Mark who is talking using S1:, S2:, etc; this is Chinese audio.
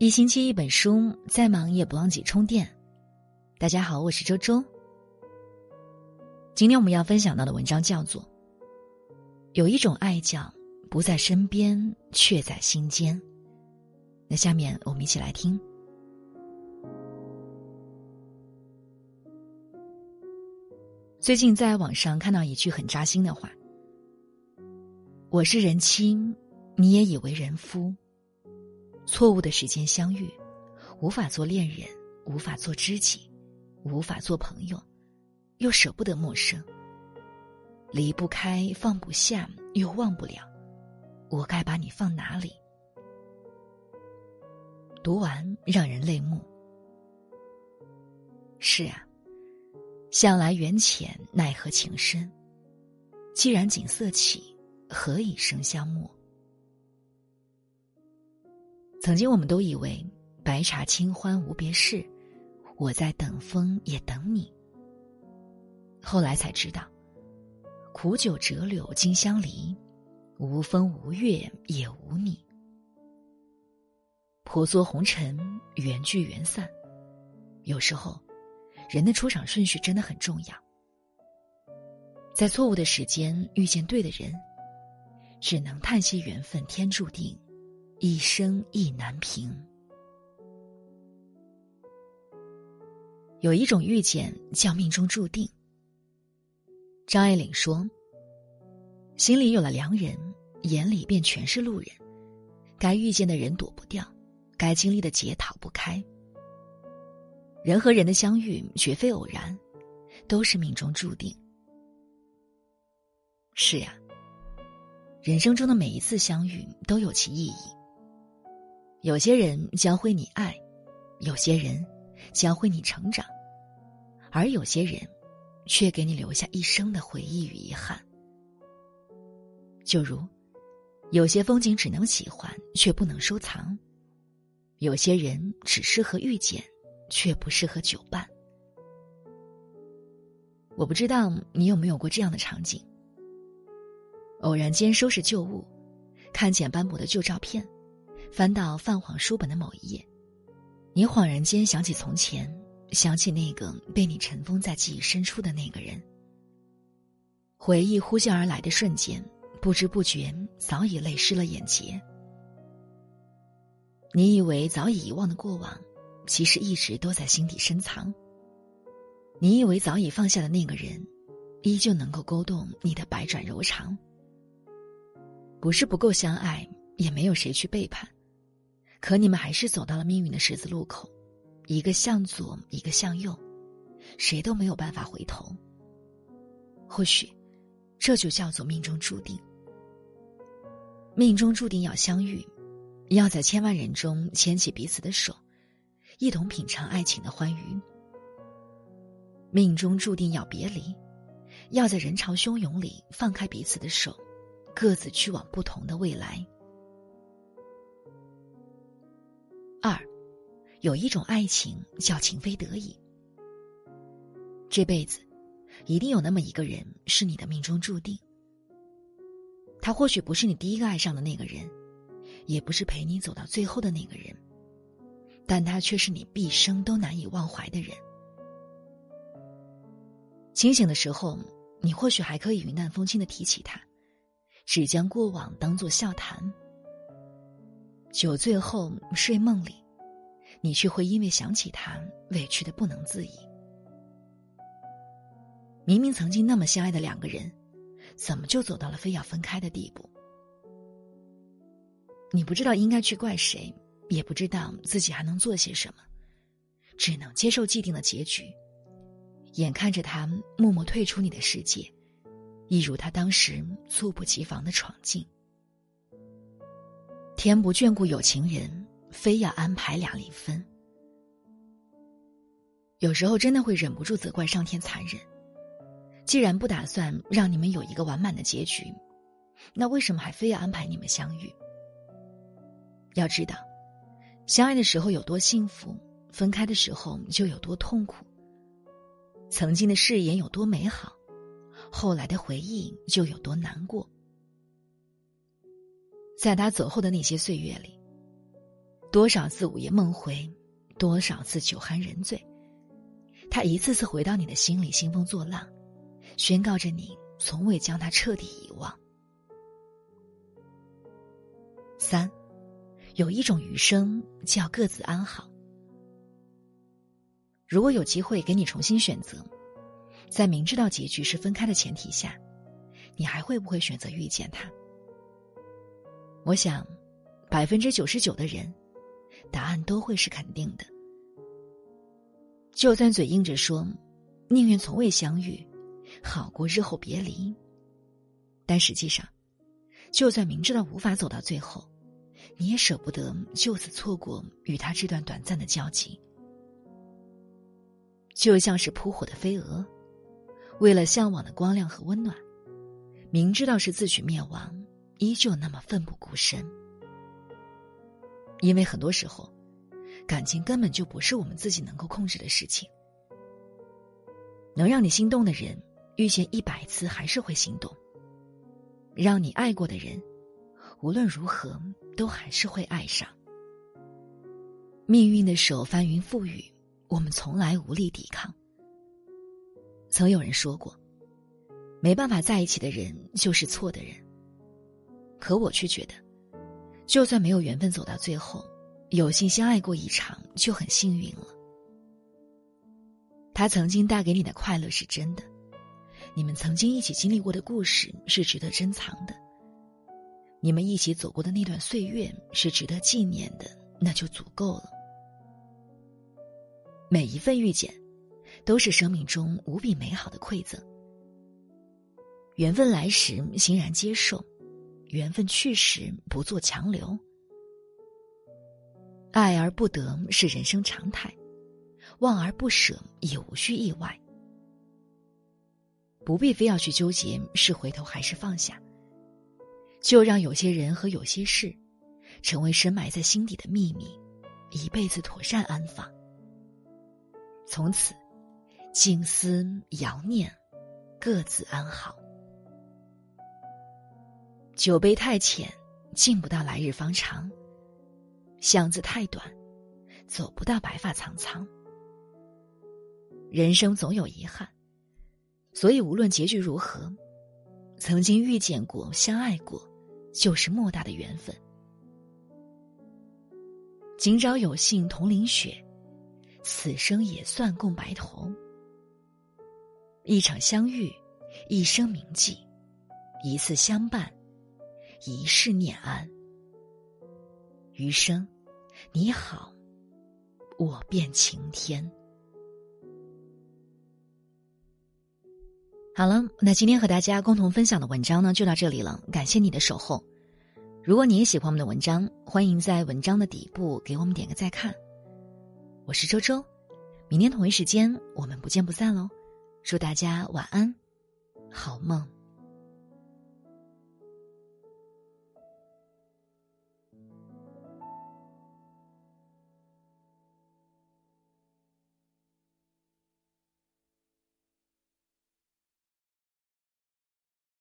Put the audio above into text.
S1: 一星期一本书，再忙也不忘记充电。大家好，我是周周。今天我们要分享到的文章叫做《有一种爱叫不在身边，却在心间》。那下面我们一起来听。最近在网上看到一句很扎心的话：“我是人妻，你也以为人夫。”错误的时间相遇，无法做恋人，无法做知己，无法做朋友，又舍不得陌生。离不开，放不下，又忘不了，我该把你放哪里？读完让人泪目。是啊，向来缘浅，奈何情深。既然景色起，何以笙箫默？曾经我们都以为白茶清欢无别事，我在等风也等你。后来才知道，苦酒折柳金相离，无风无月也无你。婆娑红尘，缘聚缘散，有时候，人的出场顺序真的很重要。在错误的时间遇见对的人，只能叹息缘分天注定。一生意难平。有一种遇见叫命中注定。张爱玲说：“心里有了良人，眼里便全是路人。该遇见的人躲不掉，该经历的劫逃不开。人和人的相遇绝非偶然，都是命中注定。”是呀，人生中的每一次相遇都有其意义。有些人教会你爱，有些人教会你成长，而有些人却给你留下一生的回忆与遗憾。就如，有些风景只能喜欢却不能收藏，有些人只适合遇见，却不适合久伴。我不知道你有没有过这样的场景：偶然间收拾旧物，看见斑驳的旧照片。翻到泛黄书本的某一页，你恍然间想起从前，想起那个被你尘封在记忆深处的那个人。回忆呼啸而来的瞬间，不知不觉早已泪湿了眼睫。你以为早已遗忘的过往，其实一直都在心底深藏。你以为早已放下的那个人，依旧能够勾动你的百转柔肠。不是不够相爱，也没有谁去背叛。可你们还是走到了命运的十字路口，一个向左，一个向右，谁都没有办法回头。或许，这就叫做命中注定。命中注定要相遇，要在千万人中牵起彼此的手，一同品尝爱情的欢愉。命中注定要别离，要在人潮汹涌里放开彼此的手，各自去往不同的未来。二，有一种爱情叫情非得已。这辈子，一定有那么一个人是你的命中注定。他或许不是你第一个爱上的那个人，也不是陪你走到最后的那个人，但他却是你毕生都难以忘怀的人。清醒的时候，你或许还可以云淡风轻的提起他，只将过往当作笑谈。酒醉后睡梦里，你却会因为想起他委屈的不能自已。明明曾经那么相爱的两个人，怎么就走到了非要分开的地步？你不知道应该去怪谁，也不知道自己还能做些什么，只能接受既定的结局。眼看着他默默退出你的世界，一如他当时猝不及防的闯进。天不眷顾有情人，非要安排俩离分。有时候真的会忍不住责怪上天残忍。既然不打算让你们有一个完满的结局，那为什么还非要安排你们相遇？要知道，相爱的时候有多幸福，分开的时候就有多痛苦。曾经的誓言有多美好，后来的回忆就有多难过。在他走后的那些岁月里，多少次午夜梦回，多少次酒酣人醉，他一次次回到你的心里，兴风作浪，宣告着你从未将他彻底遗忘。三，有一种余生叫各自安好。如果有机会给你重新选择，在明知道结局是分开的前提下，你还会不会选择遇见他？我想，百分之九十九的人，答案都会是肯定的。就算嘴硬着说，宁愿从未相遇，好过日后别离，但实际上，就算明知道无法走到最后，你也舍不得就此错过与他这段短暂的交集。就像是扑火的飞蛾，为了向往的光亮和温暖，明知道是自取灭亡，依旧那么奋不顾身。因为很多时候，感情根本就不是我们自己能够控制的事情。能让你心动的人，遇见一百次还是会心动；让你爱过的人，无论如何都还是会爱上。命运的手翻云覆雨。我们从来无力抵抗。曾有人说过，没办法在一起的人就是错的人。可我却觉得，就算没有缘分走到最后，有幸相爱过一场就很幸运了。他曾经带给你的快乐是真的，你们曾经一起经历过的故事是值得珍藏的，你们一起走过的那段岁月是值得纪念的，那就足够了。每一份遇见，都是生命中无比美好的馈赠。缘分来时欣然接受，缘分去时不做强留。爱而不得是人生常态，望而不舍也无需意外。不必非要去纠结是回头还是放下，就让有些人和有些事，成为深埋在心底的秘密，一辈子妥善安放。从此，静思遥念，各自安好。酒杯太浅，敬不到来日方长；巷子太短，走不到白发苍苍。人生总有遗憾，所以无论结局如何，曾经遇见过、相爱过，就是莫大的缘分。今朝有幸同淋雪。此生也算共白头。一场相遇，一生铭记；一次相伴，一世念安。余生，你好，我便晴天。好了，那今天和大家共同分享的文章呢，就到这里了。感谢你的守候。如果你也喜欢我们的文章，欢迎在文章的底部给我们点个再看。我是周周，明天同一时间我们不见不散喽！祝大家晚安，好梦。